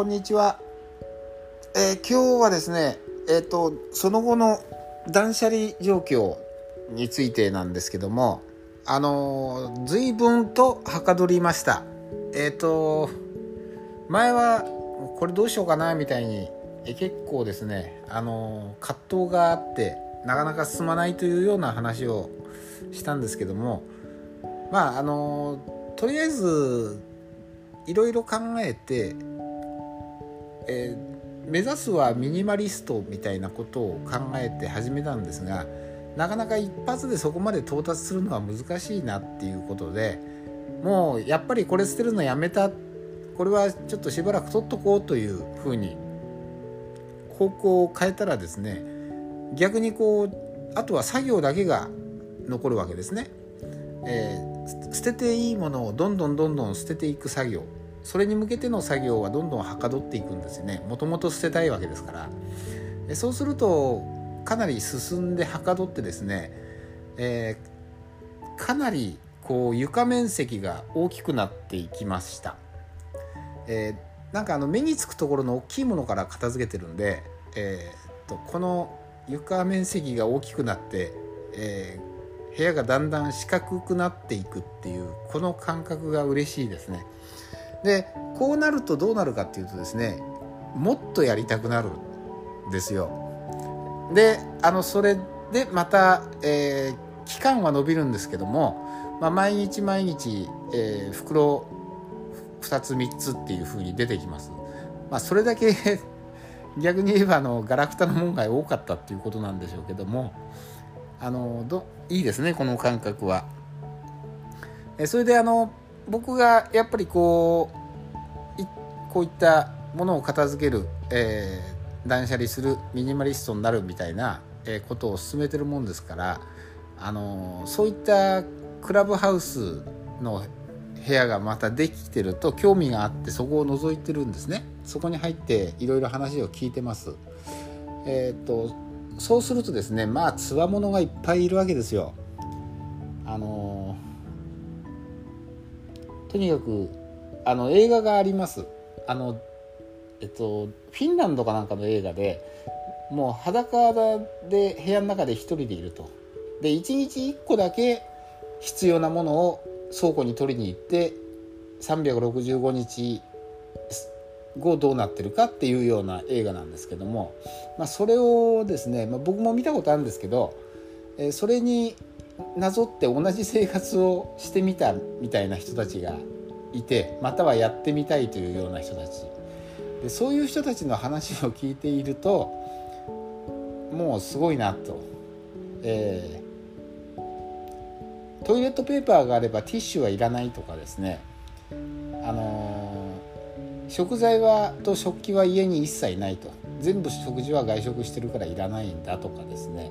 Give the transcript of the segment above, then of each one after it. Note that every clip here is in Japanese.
こんにちは、えー、今日はですねえっ、ー、とその後の断捨離状況についてなんですけどもあのー、随分とはかどりました。えっ、と前はこれどうしようかなみたいにえ結構ですねあの葛藤があってなかなか進まないというような話をしたんですけどもまああのとりあえずいろいろ考えて、えー、目指すはミニマリストみたいなことを考えて始めたんですがなかなか一発でそこまで到達するのは難しいなっていうことでもうやっぱりこれ捨てるのやめたこれはちょっとしばらく取っとこうというふうに方向を変えたらですね逆にこうあとは作業だけが残るわけですね。えー、捨てていいものをどんどんどんどん捨てていく作業それに向けての作業はどんどんはかどっていくんですよね。もともと捨てたいわけですから。そうするとかなり進んではかどってですね、えー、かなりこう床面積が大きくなっていきました、えー、なんかあの目につくところの大きいものから片付けてるんで、えー、とこの床面積が大きくなって、えー、部屋がだんだん四角くなっていくっていうこの感覚が嬉しいですね。でこうなるとどうなるかっていうとですねもっとやりたくなるんですよ。であのそれでまた、えー、期間は伸びるんですけども、まあ、毎日毎日、えー、袋2つ3つっていう風に出てきます。まあ、それだけ 逆に言えばあのガラクタの門外多かったっていうことなんでしょうけどもあのどいいですねこの感覚は。えそれであの僕がやっぱりこうこういったものを片付ける、えー、断捨離するミニマリストになるみたいな、ことを進めてるもんですからあのそういったクラブハウスの部屋がまたできてると興味があってそこを覗いてるんですね。そこに入っていろいろ話を聞いてます。えっ、とそうするとですねまあつわものがいっぱいいるわけですよ。あのとにかくあの映画があります。あのえっとフィンランドかなんかの映画でもう裸で部屋の中で一人でいると。で1日1個だけ必要なものを倉庫に取りに行って365日後どうなってるかっていうような映画なんですけども、まあ、それをですね、まあ、僕も見たことあるんですけど、えー、それになぞって同じ生活をしてみたみたいな人たちがいてまたはやってみたいというような人たち。でそういう人たちの話を聞いているともうすごいなと、えー、トイレットペーパーがあればティッシュはいらないとかですね。あのー、食材はと食器は家に一切ないと。全部食事は外食してるからいらないんだとかですね。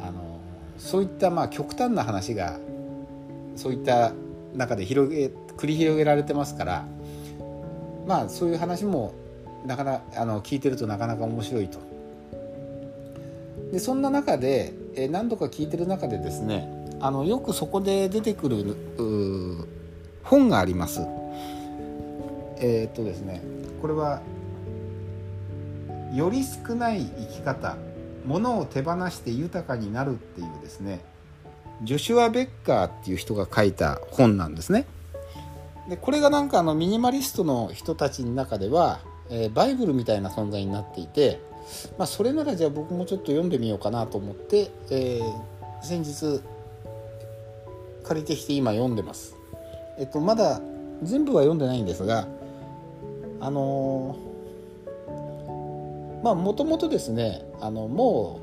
あのそういったまあ極端な話がそういった中で広げ繰り広げられてますからまあそういう話もなかなあの聞いてるとなかなか面白いと。でそんな中で、え何度か聞いてる中でですねあのよくそこで出てくる本があります。えー、っとですねこれは「より少ない生き方物を手放して豊かになるっていうですねジョシュア・ベッカーっていう人が書いた本なんですね。でこれがなんかあのミニマリストの人たちの中では、えー、バイブルみたいな存在になっていて、まあ、それならじゃあ僕もちょっと読んでみようかなと思って、えー、先日借りてきて今読んでます。えっとまだ全部は読んでないんですがあのまあもともとですねあのも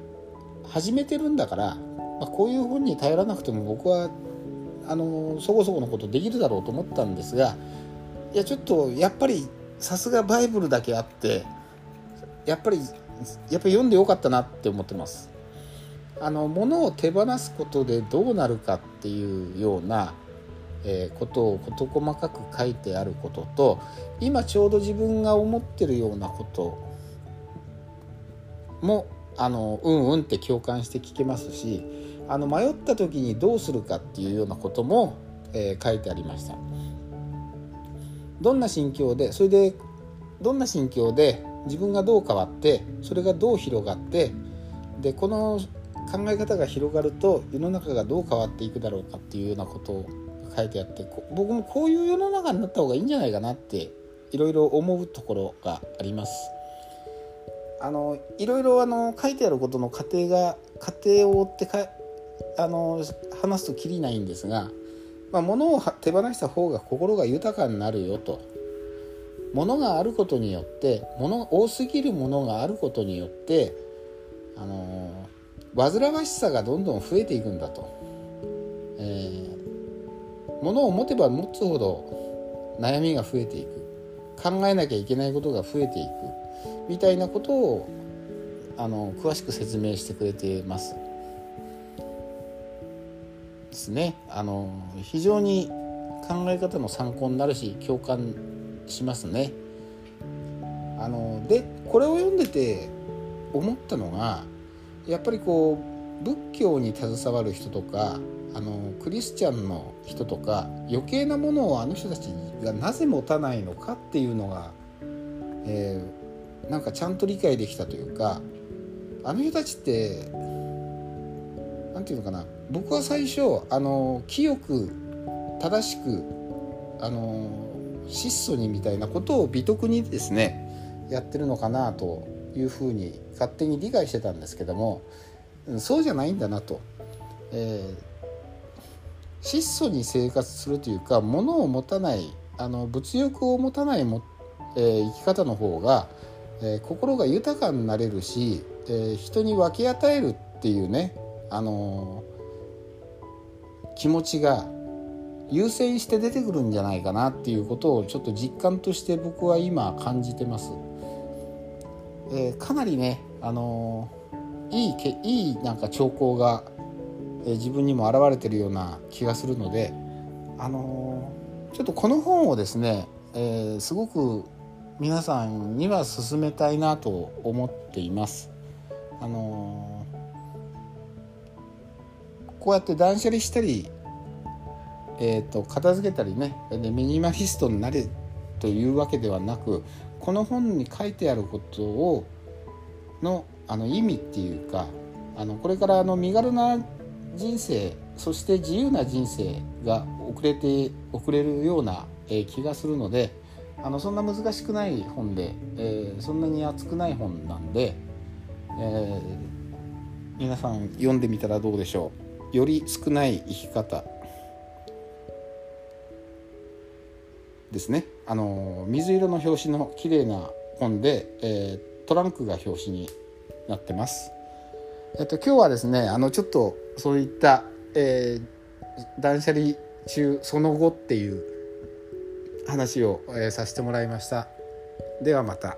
う始めてるんだから、まあ、こういう本に頼らなくても僕はあのそこそこのことできるだろうと思ったんですがいやちょっとやっぱりさすがバイブルだけあってやっぱりやっぱり読んでよかったなって思ってます。あの物を手放すことでどうなるかっていうような、えー、ことを事細かく書いてあることと今ちょうど自分が思ってるようなこともあのうんうんって共感して聞けますしあの迷った時にどうするかっていうようなことも、えー、書いてありました。どんな心境でそれでどんな心境で自分がどう変わってそれがどう広がってでこの考え方が広がると世の中がどう変わっていくだろうかっていうようなことを書いてあって僕もこういう世の中になった方がいいんじゃないかなっていろいろ思うところがあります。あのいろいろあの書いてあることの過程が過程を追ってかあの話すときりないんですが、まあ、物を手放した方が心が豊かになるよと。物があることによって物多すぎるものがあることによってあの煩わしさがどんどん増えていくんだと、えー、物を持てば持つほど悩みが増えていく。考えなきゃいけないことが増えていく。みたいなことをあの詳しく説明してくれてます。ですね。あの非常に考え方の参考になるし共感しますね。あのでこれを読んでて思ったのがやっぱりこう仏教に携わる人とかあのクリスチャンの人とか余計なものをあの人たちがなぜ持たないのかっていうのが、えー、なんかちゃんと理解できたというかあの人たちって何て言うのかな僕は最初あの清く正しくあの質素にみたいなことを美徳にですねやってるのかなというふうに勝手に理解してたんですけどもそうじゃないんだなと。えー質素に生活するというか物を持たないあの物欲を持たないも、えー、生き方の方が、えー、心が豊かになれるし、えー、人に分け与えるっていうね、あの気持ちが優先して出てくるんじゃないかなっていうことをちょっと実感として僕は今感じてます。えかなりね、あのいいけいいなんか兆候がえ自分にも現れてるような気がするので、あのちょっとこの本をですね、えー、すごく皆さんには勧めたいなと思っています。あのこうやって断捨離したり、えーと、片付けたりねでミニマリストになれというわけではなくこの本に書いてあることをのあの意味っていうかあのこれからあの身軽な人生そして自由な人生が遅れて遅れるような、えー、気がするのであのそんな難しくない本で、えー、そんなに厚くない本なんで、えー、皆さん読んでみたらどうでしょう。より少ない生き方。ですね。あの水色の表紙の綺麗な本で、えー、トランクが表紙になってます。えっと、今日はですねあのちょっとそういった、えー、断捨離中その後っていう話を、えー、させてもらいました。ではまた。